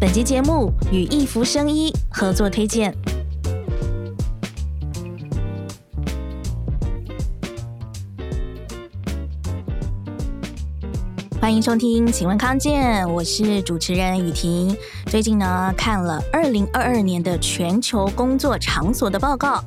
本集节目与一福生医合作推荐。欢迎收听，请问康健，我是主持人雨婷。最近呢，看了二零二二年的全球工作场所的报告，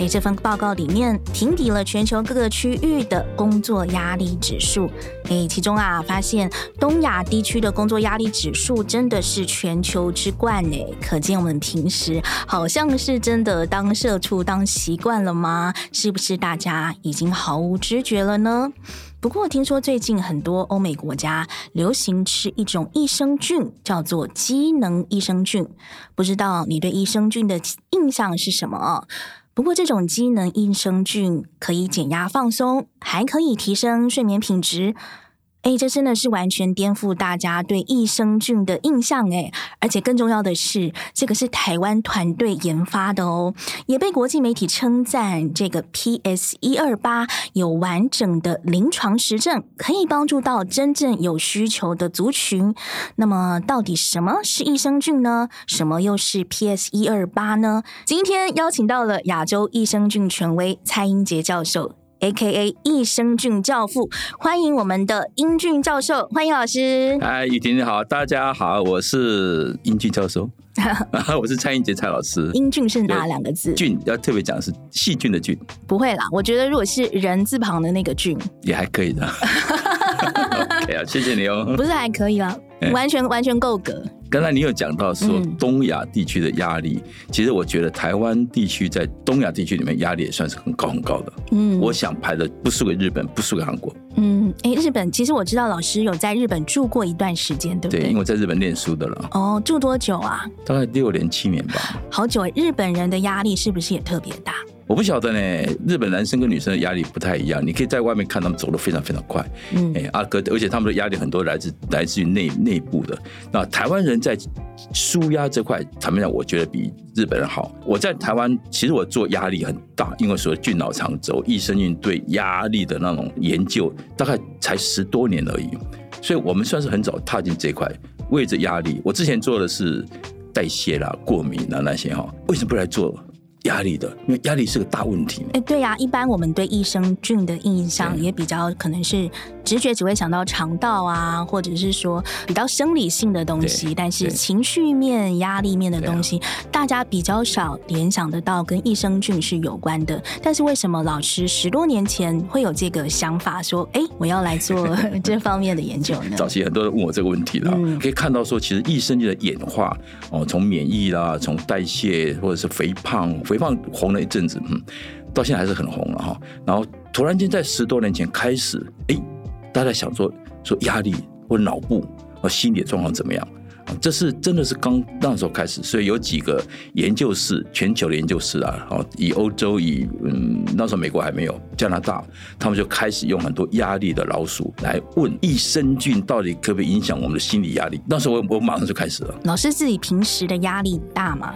在这份报告里面，评比了全球各个区域的工作压力指数。诶，其中啊，发现东亚地区的工作压力指数真的是全球之冠诶，可见我们平时好像是真的当社畜当习惯了吗？是不是大家已经毫无知觉了呢？不过听说最近很多欧美国家流行吃一种益生菌，叫做机能益生菌。不知道你对益生菌的印象是什么？不过这种机能益生菌可以减压放松，还可以提升睡眠品质。哎，这真的是完全颠覆大家对益生菌的印象哎！而且更重要的是，这个是台湾团队研发的哦，也被国际媒体称赞。这个 PS 一二八有完整的临床实证，可以帮助到真正有需求的族群。那么，到底什么是益生菌呢？什么又是 PS 一二八呢？今天邀请到了亚洲益生菌权威蔡英杰教授。A.K.A. 益生菌教父，欢迎我们的英俊教授，欢迎老师。哎，雨婷你好，大家好，我是英俊教授，我是蔡英杰蔡老师。英俊是哪两个字？菌要特别讲是细菌的菌。不会啦，我觉得如果是人字旁的那个菌，也还可以的。OK 啊，谢谢你哦。不是还可以啦，完全完全够格。刚才你有讲到说东亚地区的压力，嗯，其实我觉得台湾地区在东亚地区里面压力也算是很高很高的。嗯，我想排的不输给日本，不输给韩国。嗯，哎，日本其实我知道老师有在日本住过一段时间，对不对？对，因为我在日本念书的了。哦，住多久啊？大概六年七年吧。好久哎，日本人的压力是不是也特别大？我不晓得呢，日本男生跟女生的压力不太一样。你可以在外面看他们走得非常非常快，嗯，哎，阿哥，而且他们的压力很多来自来自于内内部的。那台湾人在舒压这块，坦白讲，我觉得比日本人好。我在台湾，其实我做压力很大，因为说菌脑肠轴益生菌对压力的那种研究，大概才十多年而已，所以我们算是很早踏进这块，为着压力。我之前做的是代谢啦、过敏啦那些哈，为什么不来做？压力的，因为压力是个大问题。哎，对呀、啊，一般我们对益生菌的印象也比较可能是直觉只会想到肠道啊，或者是说比较生理性的东西，但是情绪面、压力面的东西，大家比较少联想得到跟益生菌是有关的。但是为什么老师十多年前会有这个想法，说哎，我要来做 这方面的研究呢？早期很多人问我这个问题了，嗯、可以看到说，其实益生菌的演化哦，从免疫啦，从代谢或者是肥胖。肥胖红了一阵子，嗯，到现在还是很红了哈。然后突然间在十多年前开始，哎，大家想说说压力或脑部或心理状况怎么样？这是真的是刚那时候开始，所以有几个研究室，全球的研究室啊，哦，以欧洲以嗯那时候美国还没有，加拿大他们就开始用很多压力的老鼠来问益生菌到底可不可以影响我们的心理压力？那时候我我马上就开始了。老师自己平时的压力大吗？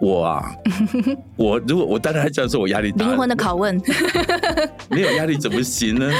我啊，我如果我当然还这样说，我压力大。灵魂的拷问，没有压力怎么行呢？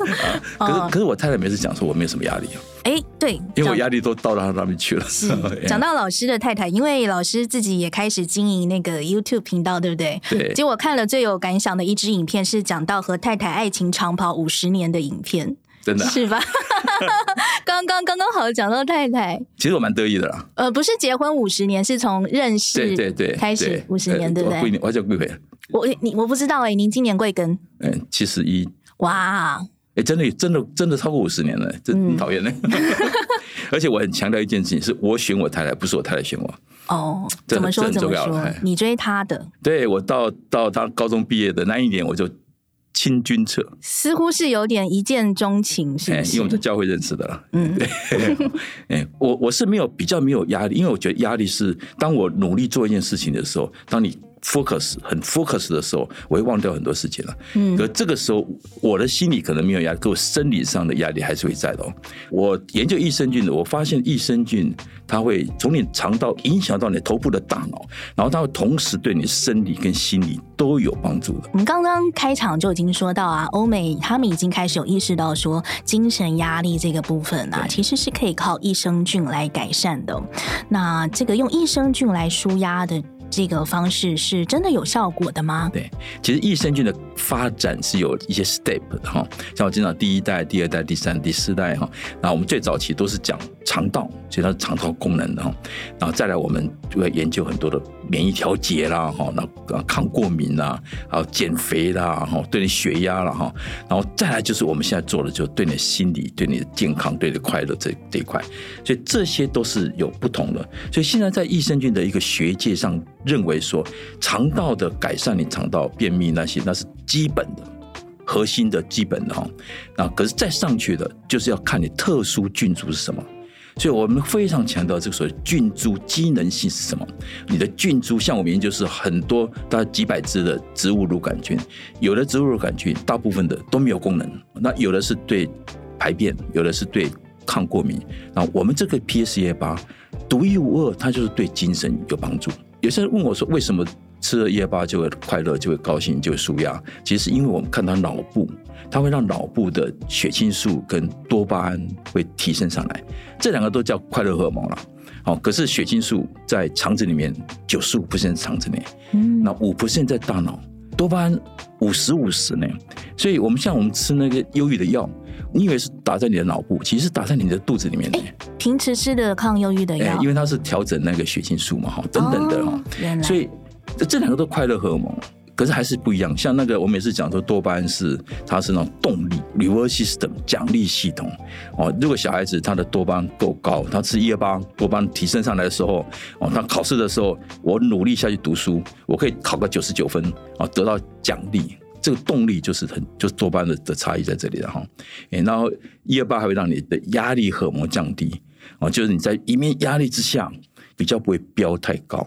啊，可是可是我太太每次讲说我没有什么压力啊。哎，对，因为我压力都到他那边去了。是讲到老师的太太，因为老师自己也开始经营那个 YouTube 频道，对不对？对。结果看了最有感想的一支影片，是讲到和太太爱情长跑五十年的影片。真的、啊、是吧？刚刚刚刚好讲到太太，其实我蛮得意的啦。呃，不是结婚五十年，是从认识对对对开始五十年，对不对？我我叫贵妃，我你我不知道哎、欸，您今年贵庚？嗯，七十一。哇，哎、欸，真的真的真的超过五十年了，真很讨厌呢。嗯、而且我很强调一件事情，是我选我太太，不是我太太选我。哦，怎么说怎么说？你追她的？对，我到到她高中毕业的那一年，我就。亲军册似乎是有点一见钟情，是不是？因为我们在教会认识的了。嗯，对。哎，我我是没有比较没有压力，因为我觉得压力是当我努力做一件事情的时候，当你 focus 很 focus 的时候，我会忘掉很多事情了。嗯，可这个时候我的心理可能没有压力，可我生理上的压力还是会在的哦。我研究益生菌的，我发现益生菌它会从你肠道影响到你头部的大脑，然后它会同时对你生理跟心理都有帮助的。我们刚刚开场就已经说到啊，欧美他们已经开始有意识到说精神压力这个部分啊，其实是可以靠益生菌来改善的。那这个用益生菌来舒压的。这个方式是真的有效果的吗？对，其实益生菌的发展是有一些 step 的哈，像我经常第一代、第二代、第三、第四代哈，那我们最早期都是讲肠道，所以它是肠道功能的哈，然后再来我们就会研究很多的免疫调节啦哈，那抗过敏啦，还有减肥啦哈，对你血压啦哈，然后再来就是我们现在做的，就对你的心理、对你的健康、对你的快乐这这一块，所以这些都是有不同的。所以现在在益生菌的一个学界上。认为说肠道的改善，你肠道便秘那些，那是基本的、核心的基本的哈。那可是再上去的，就是要看你特殊菌株是什么。所以我们非常强调这个所谓菌株机能性是什么。你的菌株，像我们研究是很多大概几百只的植物乳杆菌，有的植物乳杆菌大部分的都没有功能，那有的是对排便，有的是对抗过敏。那我们这个 PSA 八独一无二，它就是对精神有帮助。有些人问我说：“为什么吃了一二八就会快乐，就会高兴，就会舒压？”其实是因为我们看到脑部，它会让脑部的血清素跟多巴胺会提升上来，这两个都叫快乐荷尔蒙了。好，可是血清素在肠子里面九十五 percent 肠子内，嗯，那五 percent 在大脑，多巴胺五十五十呢。所以我们像我们吃那个忧郁的药。你以为是打在你的脑部，其实是打在你的肚子里面的。平时吃的抗忧郁的药，因为它是调整那个血清素嘛，哈，等等的哈。原来，所以这两个都快乐荷尔蒙，可是还是不一样。像那个我每次讲说多巴胺是它是那种动力 reward system 奖励系统哦。如果小孩子他的多巴胺够高，他吃一二八多巴胺提升上来的时候，哦，他考试的时候我努力下去读书，我可以考个九十九分啊，得到奖励。这个动力就是很就是多巴胺的的差异在这里了哈，然后一二八还会让你的压力荷尔蒙降低。哦，就是你在一面压力之下比较不会飙太高。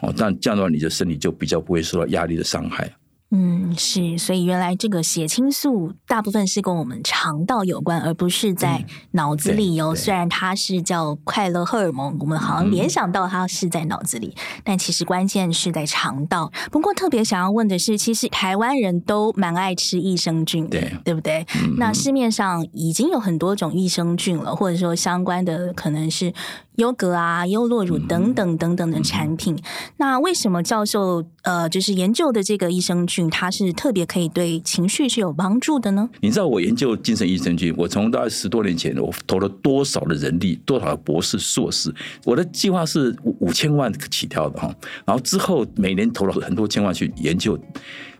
哦，但这样的话你的身体就比较不会受到压力的伤害。嗯，是，所以原来这个血清素大部分是跟我们肠道有关，而不是在脑子里哦。虽然它是叫快乐荷尔蒙，我们好像联想到它是在脑子里，但其实关键是在肠道。不过特别想要问的是，其实台湾人都蛮爱吃益生菌的，对，对不对？那市面上已经有很多种益生菌了，或者说相关的可能是。优格啊、优酪乳等等等等的产品，嗯、那为什么教授呃，就是研究的这个益生菌，它是特别可以对情绪是有帮助的呢？你知道我研究精神益生菌，我从大概十多年前，我投了多少的人力，多少的博士、硕士，我的计划是五五千万起跳的哈，然后之后每年投了很多千万去研究，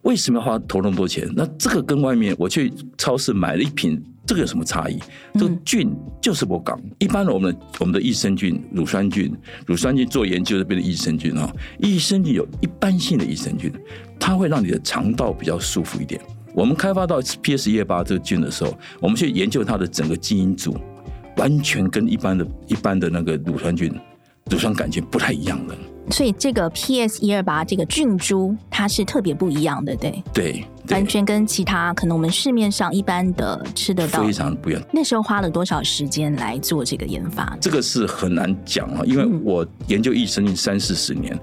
为什么要花投那么多钱？那这个跟外面我去超市买了一瓶。这个有什么差异？这个菌就是我讲。一般的我们的我们的益生菌、乳酸菌、乳酸菌做研究的变成益生菌啊。益生菌有一般性的益生菌，它会让你的肠道比较舒服一点。我们开发到 PS 一二八这个菌的时候，我们去研究它的整个基因组，完全跟一般的、一般的那个乳酸菌、乳酸杆菌不太一样的。所以这个 PS 一二八这个菌株，它是特别不一样的，对？对。完全跟其他可能我们市面上一般的吃得到非常不一样。那时候花了多少时间来做这个研发？这个是很难讲啊，因为我研究益生菌三四十年，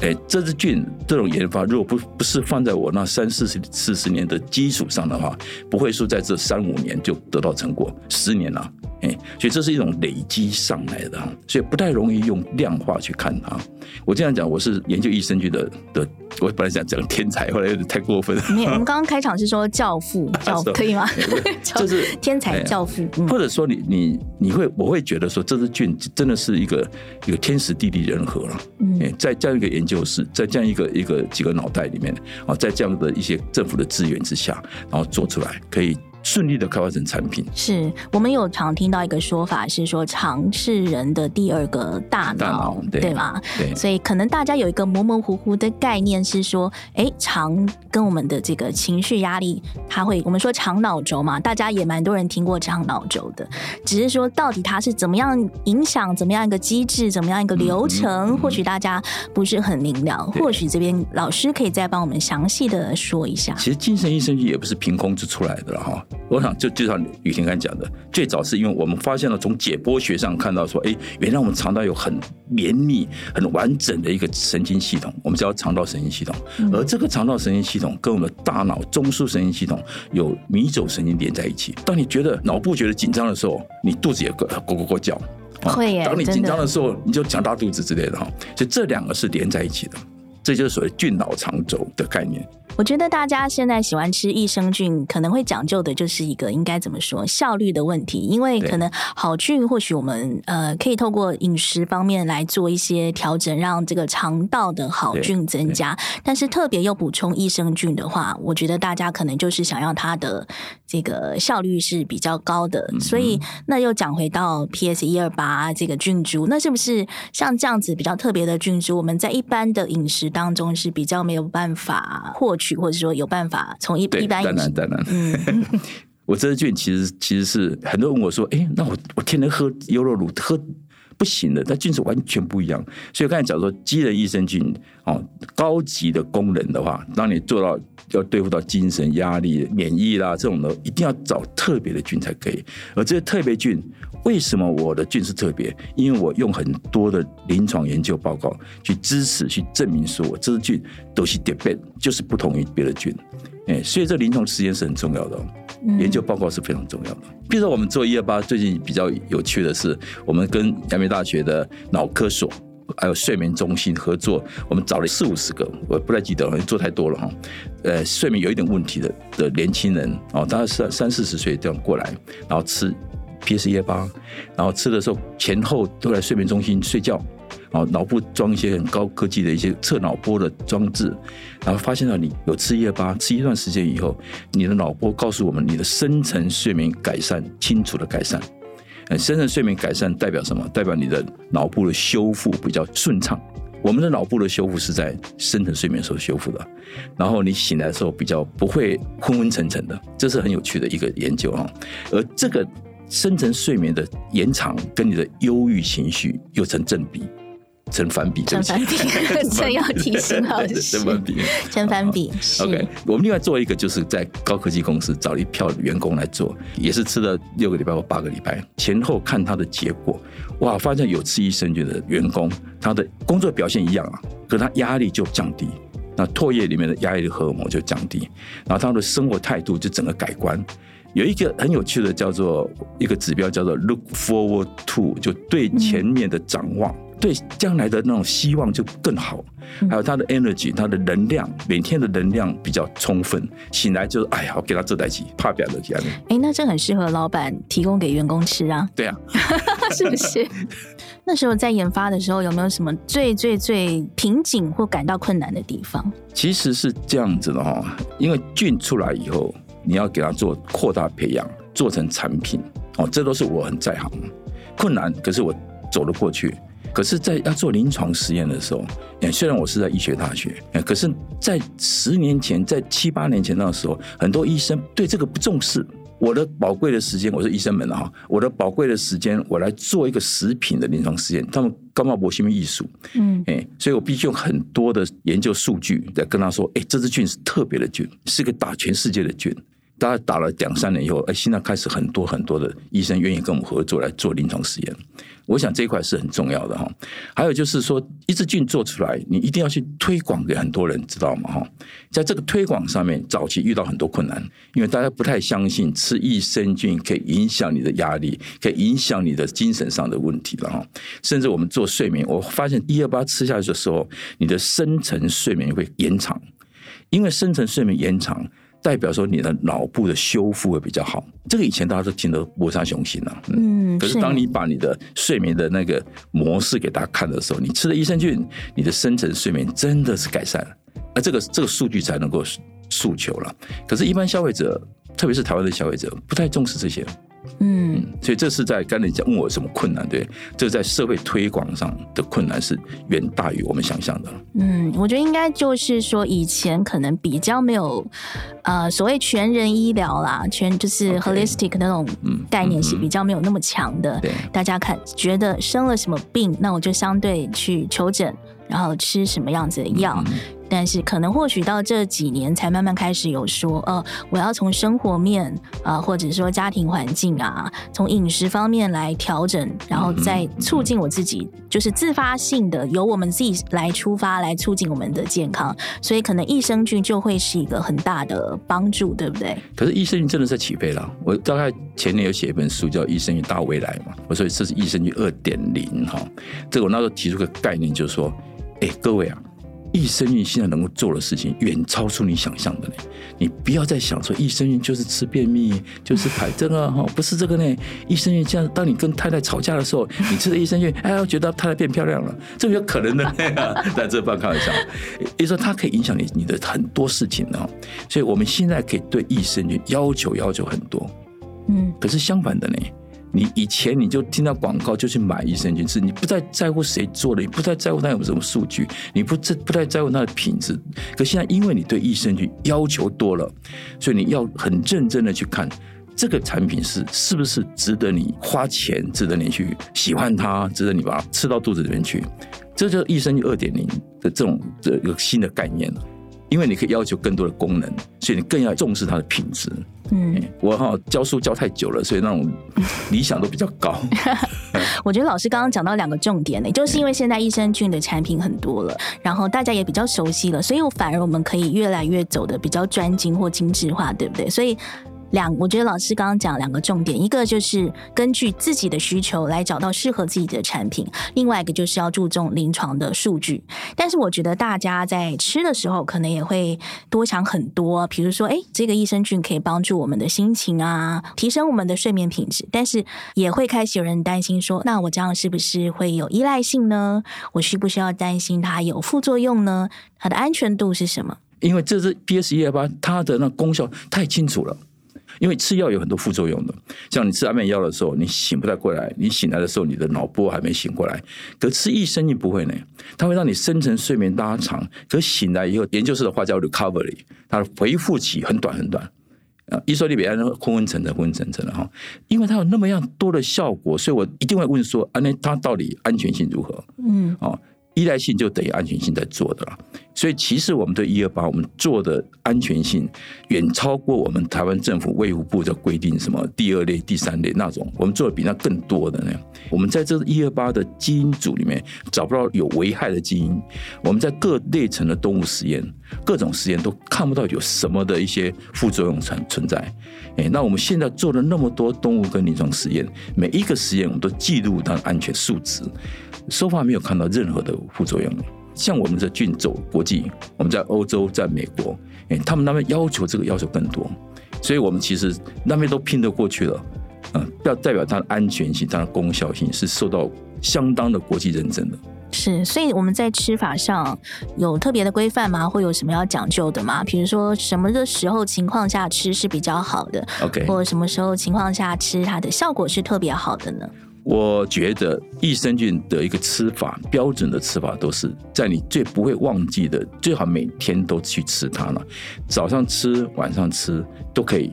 哎、嗯，这支菌这种研发，如果不不是放在我那三四十四十年的基础上的话，不会说在这三五年就得到成果，十年了，哎，所以这是一种累积上来的，所以不太容易用量化去看它。我这样讲，我是研究益生菌的的。我本来想讲天才，后来有点太过分了。刚刚开场是说教父，教父可以吗？就是天才教父，或者说你你你会我会觉得说这支菌真的是一个一个天时地利人和了。嗯，在这样一个研究室，在这样一个一个几个脑袋里面啊，在这样的一些政府的资源之下，然后做出来可以顺利的开发成产品。是我们有常听到一个说法是说，肠是人的第二个大脑，对，对吗？对，所以可能大家有一个模模糊糊的概念是说，哎，肠跟我们的这个情绪压力，它会我们说肠脑轴嘛，大家也蛮多人听过肠脑轴的，只是说到底它是怎么样影响，怎么样一个机制，怎么样一个流程，或许大家不是很明了，或许这边老师可以再帮我们详细的说一下。其实精神医生也不是凭空就出来的了哈，我想就就像雨婷刚才讲的，最早是因为我们发现了从解剖学上看到说，哎，原来我们肠道有很绵密、很完整的一个神经系统，我们叫肠道神经系统，而这个肠道神经系统跟我们的大脑中枢神经系统有迷走神经连在一起。当你觉得脑部觉得紧张的时候，你肚子也咯咯咯叫。会耶。当你紧张的时候，你就讲大肚子之类的哈。所以这两个是连在一起的，这就是所谓菌脑肠轴的概念。我觉得大家现在喜欢吃益生菌，可能会讲究的就是一个应该怎么说效率的问题，因为可能好菌或许我们呃可以透过饮食方面来做一些调整，让这个肠道的好菌增加。但是特别又补充益生菌的话，我觉得大家可能就是想要它的这个效率是比较高的。所以那又讲回到 PS 一二八这个菌株，那是不是像这样子比较特别的菌株，我们在一般的饮食当中是比较没有办法获取？或者说有办法从一一般当然当然，嗯，我这支菌其实其实是很多人问我说，哎，那我我天天喝优酪乳喝不行的，但菌是完全不一样。所以刚才讲说，机能益生菌哦，高级的功能的话，当你做到要对付到精神压力、免疫啦这种的，一定要找特别的菌才可以。而这些特别菌，为什么我的菌是特别？因为我用很多的临床研究报告去支持、去证明说，我这支菌都是特别，就是不同于别的菌。哎，所以这临床实验是很重要的，研究报告是非常重要的。比如说，我们做一二八，最近比较有趣的是，我们跟阳明大学的脑科所还有睡眠中心合作，我们找了四五十个，我不太记得了，做太多了哈。呃，睡眠有一点问题的的年轻人哦，大概三三四十岁这样过来，然后吃 PS 一八，然后吃的时候前后都在睡眠中心睡觉。然后脑部装一些很高科技的一些测脑波的装置，然后发现到你有吃夜八，吃一段时间以后，你的脑波告诉我们你的深层睡眠改善，清楚的改善。深层睡眠改善代表什么？代表你的脑部的修复比较顺畅。我们的脑部的修复是在深层睡眠时候修复的，然后你醒来的时候比较不会昏昏沉沉的，这是很有趣的一个研究啊。而这个深层睡眠的延长跟你的忧郁情绪又成正比。成反比，成反比，这要提醒老师。成反比，成反比。OK，我们另外做一个，就是在高科技公司找了一票员工来做，也是吃了六个礼拜或八个礼拜，前后看他的结果，哇，发现有吃益生菌的员工，他的工作表现一样啊，可他压力就降低，那唾液里面的压力的荷尔蒙就降低，然后他的生活态度就整个改观。有一个很有趣的叫做一个指标，叫做 look forward to，就对前面的展望。嗯对将来的那种希望就更好，还有他的 energy，他的能量，每天的能量比较充分，醒来就是哎呀，我给他做代志，怕表的这样。哎，那这很适合老板提供给员工吃啊。对啊，是不是？那时候在研发的时候，有没有什么最最最瓶颈或感到困难的地方？其实是这样子的哈，因为菌出来以后，你要给他做扩大培养，做成产品哦，这都是我很在行，困难，可是我走得过去。可是，在要做临床实验的时候，虽然我是在医学大学，可是，在十年前，在七八年前那个时候，很多医生对这个不重视。我的宝贵的时间，我是医生们哈，我的宝贵的时间，我来做一个食品的临床实验，他们干嘛博新艺术？嗯，哎，所以我必须用很多的研究数据来跟他说，哎，这支菌是特别的菌，是个打全世界的菌。大概打了两三年以后，哎，现在开始很多很多的医生愿意跟我们合作来做临床实验。我想这一块是很重要的哈。还有就是说，一支菌做出来，你一定要去推广给很多人知道嘛哈。在这个推广上面，早期遇到很多困难，因为大家不太相信吃益生菌可以影响你的压力，可以影响你的精神上的问题了哈。甚至我们做睡眠，我发现一二八吃下去的时候，你的深层睡眠会延长，因为深层睡眠延长。代表说你的脑部的修复会比较好，这个以前大家都听得无啥雄心了。嗯，可是当你把你的睡眠的那个模式给大家看的时候，你吃了益生菌，你的深层睡眠真的是改善了，而这个这个数据才能够诉求了。可是，一般消费者特别是台湾的消费者不太重视这些。嗯，所以这是在刚才讲问我什么困难？对，这在社会推广上的困难是远大于我们想象的。嗯，我觉得应该就是说，以前可能比较没有呃所谓全人医疗啦，全就是 holistic 那种概念是比较没有那么强的。对，大家看觉得生了什么病，那我就相对去求诊，然后吃什么样子的药。嗯但是可能或许到这几年才慢慢开始有说，呃，我要从生活面啊、呃，或者说家庭环境啊，从饮食方面来调整，然后再促进我自己，就是自发性的由我们自己来出发，来促进我们的健康。所以可能益生菌就会是一个很大的帮助，对不对？可是益生菌真的是起飞了。我大概前年有写一本书叫《益生菌大未来》嘛，我说这是益生菌二点零哈。这个我那时候提出个概念，就是说，哎，各位啊。益生菌现在能够做的事情远超出你想象的呢。你不要再想说益生菌就是吃便秘，就是排针啊，哈，不是这个呢。益生菌像当你跟太太吵架的时候，你吃的益生菌，哎，我觉得太太变漂亮了，这个有可能的。但这半开玩笑，也就是说它可以影响你你的很多事情啊。所以我们现在可以对益生菌要求要求很多，嗯，可是相反的呢。你以前你就听到广告就去买益生菌吃，你不再在乎谁做的，你不再在乎它有什么数据，你不不太在乎它的品质。可现在因为你对益生菌要求多了，所以你要很认真的去看这个产品是是不是值得你花钱，值得你去喜欢它，值得你把它吃到肚子里面去。这就是益生菌二点零的这种这个新的概念了。因为你可以要求更多的功能，所以你更要重视它的品质。嗯，我哈教书教太久了，所以那种理想都比较高。我觉得老师刚刚讲到两个重点呢，就是因为现在益生菌的产品很多了，然后大家也比较熟悉了，所以反而我们可以越来越走的比较专精或精致化，对不对？所以。两，我觉得老师刚刚讲两个重点，一个就是根据自己的需求来找到适合自己的产品，另外一个就是要注重临床的数据。但是我觉得大家在吃的时候，可能也会多想很多，比如说，哎，这个益生菌可以帮助我们的心情啊，提升我们的睡眠品质。但是也会开始有人担心说，那我这样是不是会有依赖性呢？我需不需要担心它有副作用呢？它的安全度是什么？因为这是 PS 一二八，它的那功效太清楚了。因为吃药有很多副作用的，像你吃安眠药的时候，你醒不太过来，你醒来的时候，你的脑波还没醒过来。可吃益生菌不会呢，它会让你深层睡眠拉长，可醒来以后，研究室的话叫 recovery，它的恢复期很短很短。啊，一说你别人昏昏沉沉、昏昏沉沉的哈，因为它有那么样多的效果，所以我一定会问说，啊，那它到底安全性如何？嗯，哦。依赖性就等于安全性在做的了，所以其实我们对一二八我们做的安全性远超过我们台湾政府卫福部的规定，什么第二类、第三类那种，我们做的比那更多的呢。我们在这一二八的基因组里面找不到有危害的基因，我们在各类层的动物实验、各种实验都看不到有什么的一些副作用存存在。哎，那我们现在做了那么多动物跟临床实验，每一个实验我们都记录它的安全数值。so far 没有看到任何的副作用。像我们这菌走国际，我们在欧洲、在美国，哎，他们那边要求这个要求更多，所以我们其实那边都拼得过去了。嗯，要代表它的安全性、它的功效性是受到相当的国际认证的。是，所以我们在吃法上有特别的规范吗？会有什么要讲究的吗？比如说什么的时候情况下吃是比较好的？OK，或者什么时候情况下吃它的效果是特别好的呢？我觉得益生菌的一个吃法，标准的吃法都是在你最不会忘记的，最好每天都去吃它了。早上吃，晚上吃都可以。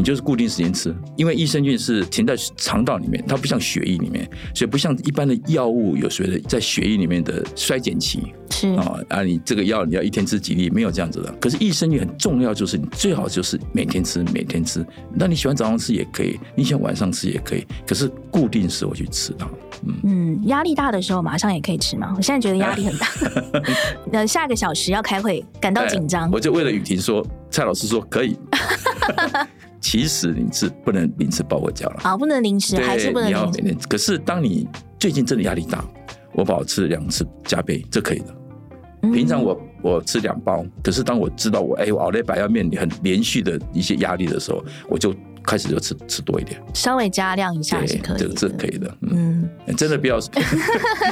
你就是固定时间吃，因为益生菌是停在肠道里面，它不像血液里面，所以不像一般的药物有所谓的在血液里面的衰减期。是啊，啊，你这个药你要一天吃几粒，没有这样子的。可是益生菌很重要，就是你最好就是每天吃，每天吃。那你喜欢早上吃也可以，你喜欢晚上吃也可以，可是固定时候去吃它。嗯嗯，压力大的时候马上也可以吃吗？我现在觉得压力很大，那，下个小时要开会，感到紧张。我就为了雨婷说，蔡老师说可以。其实你是不能临时抱佛脚了，好，不能临时，还是不能临时。可是当你最近真的压力大，我保持两次加倍，这可以的。平常我我吃两包，可是当我知道我哎，我熬夜白要面临很连续的一些压力的时候，我就开始就吃吃多一点，稍微加量一下是可以，这个是可以的。嗯，真的不要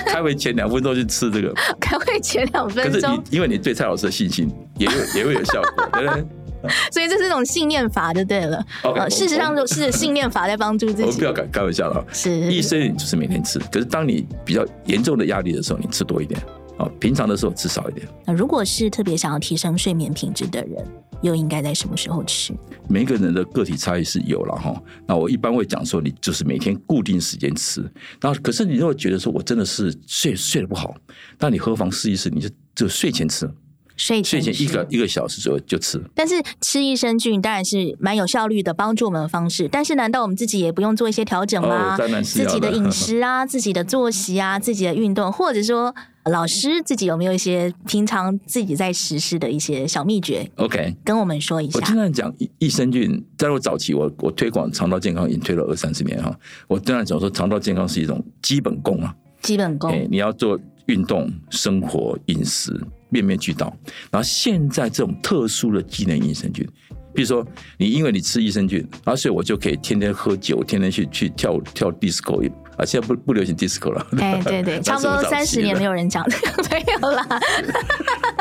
开会前两分钟去吃这个，开会前两分钟，可是你因为你对蔡老师的信心也有也会有效果，对不对？所以这是一种信念法就对了。Okay, 呃，事实上就是信念法在帮助自己。我不要开开玩笑了，是医生菌就是每天吃，可是当你比较严重的压力的时候，你吃多一点啊，平常的时候吃少一点。那如果是特别想要提升睡眠品质的人，又应该在什么时候吃？每个人的个体差异是有了哈。那我一般会讲说，你就是每天固定时间吃。然后，可是你如果觉得说我真的是睡睡得不好，那你何妨试一试，你就就睡前吃。睡前睡前一个一个小时左右就吃，但是吃益生菌当然是蛮有效率的，帮助我们的方式。但是难道我们自己也不用做一些调整吗？哦、自己的饮食啊，自己的作息啊，自己的运动，或者说老师自己有没有一些平常自己在实施的一些小秘诀？OK，跟我们说一下。我经常讲益生菌，在我早期我我推广肠道健康已经推了二三十年哈。我经常讲说肠道健康是一种基本功啊，基本功，欸、你要做运动、生活、饮食。面面俱到，然后现在这种特殊的机能益生菌，比如说你因为你吃益生菌，然后所以我就可以天天喝酒，天天去去跳跳 disco，啊，现在不不流行 disco 了。哎，对对，差不多三十年没有人讲，没有啦，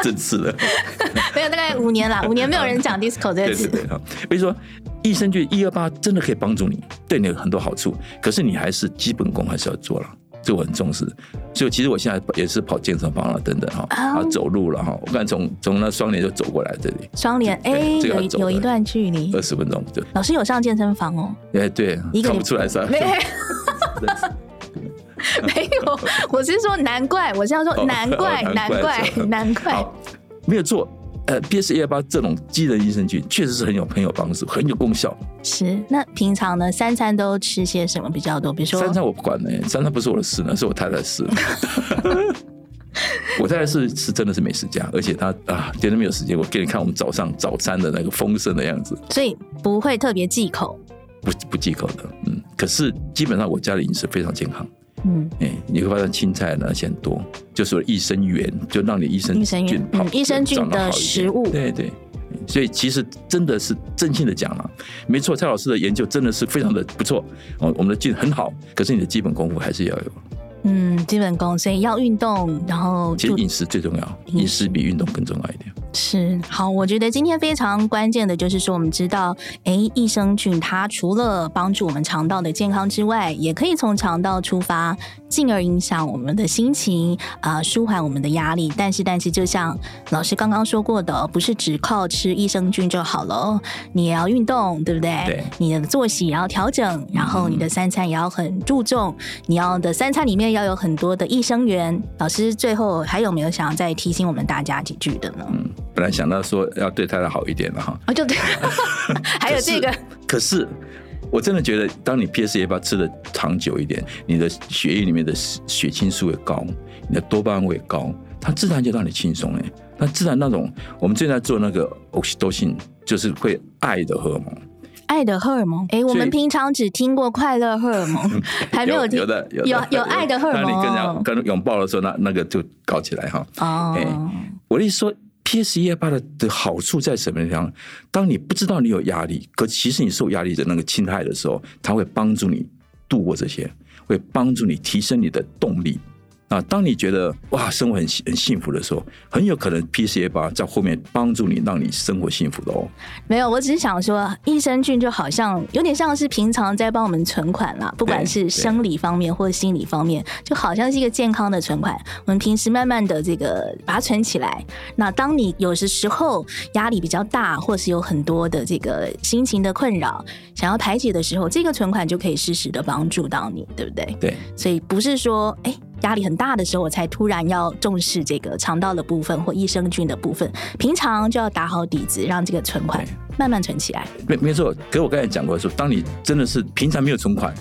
真是的，没有大概五年了，五年没有人讲 disco 这个词。对对对，比如说益生菌一二八真的可以帮助你，对你有很多好处，可是你还是基本功还是要做了。这我很重视，所以其实我现在也是跑健身房了，等等哈，啊走路了哈，我刚才从从那双联就走过来这里。双联哎，有有一段距离，二十分钟就。老师有上健身房哦？哎对，看不出来是吧？没有，我是说难怪，我是要说难怪，难怪，难怪，没有做。呃，PS 一二八这种机能益生菌确实是很有很有帮助，很有功效。是，那平常呢，三餐都吃些什么比较多？比如说三餐我不管呢，三餐不是我的事呢，是我太太的事。我太太是是真的是美食家，而且她啊，绝对没有时间。我给你看我们早上早餐的那个丰盛的样子，所以不会特别忌口，不不忌口的，嗯。可是基本上我家的饮食非常健康。嗯，哎，你会发现青菜呢很多，就是益生元，就让你益生菌跑，益生菌的食物，对对。所以其实真的是真心的讲了，没错，蔡老师的研究真的是非常的不错哦，我们的菌很好，可是你的基本功夫还是要有。嗯，基本功，所以要运动，然后其实饮食最重要，饮食比运动更重要一点。是，好，我觉得今天非常关键的就是说，我们知道，哎，益生菌它除了帮助我们肠道的健康之外，也可以从肠道出发，进而影响我们的心情，啊、呃，舒缓我们的压力。但是，但是，就像老师刚刚说过的，不是只靠吃益生菌就好了，你也要运动，对不对？对。你的作息也要调整，然后你的三餐也要很注重，嗯、你要的三餐里面要有很多的益生元。老师最后还有没有想要再提醒我们大家几句的呢？嗯。本来想到说要对太太好一点了哈，哦，就对，还有这个。可是我真的觉得，当你 PS-18 吃的长久一点，你的血液里面的血清素也高，你的多巴胺也高，它自然就让你轻松哎。那自然那种，我们正在做那个 oxytocin，就是会爱的荷尔蒙。爱的荷尔蒙？哎，我们平常只听过快乐荷尔蒙，还没有听有的有有有爱的荷尔蒙。当你跟人跟拥抱的时候，那那个就搞起来哈。哦，哎，我的意思说。PS 一二八的的好处在什么地方？当你不知道你有压力，可其实你受压力的那个侵害的时候，它会帮助你度过这些，会帮助你提升你的动力。啊，当你觉得哇，生活很很幸福的时候，很有可能 PCA 八在后面帮助你，让你生活幸福的哦。没有，我只是想说，益生菌就好像有点像是平常在帮我们存款啦，不管是生理方面或者心理方面，就好像是一个健康的存款。我们平时慢慢的这个把它存起来，那当你有的时候压力比较大，或是有很多的这个心情的困扰，想要排解的时候，这个存款就可以适时的帮助到你，对不对？对，所以不是说哎。压力很大的时候，我才突然要重视这个肠道的部分或益生菌的部分。平常就要打好底子，让这个存款慢慢存起来。没没错，可我刚才讲过说，当你真的是平常没有存款，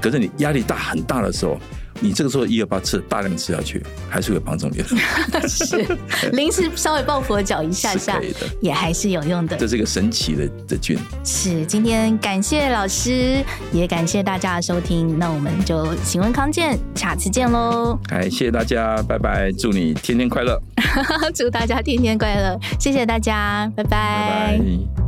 可是你压力大很大的时候。你这个时候一二八吃大量吃下去，还是会帮助你的。是，临时稍微抱佛脚一下下，也还是有用的。这是一个神奇的的菌。是，今天感谢老师，也感谢大家的收听。那我们就请问康健，下次见喽！感谢大家，拜拜！祝你天天快乐，祝大家天天快乐！谢谢大家，拜拜。拜拜。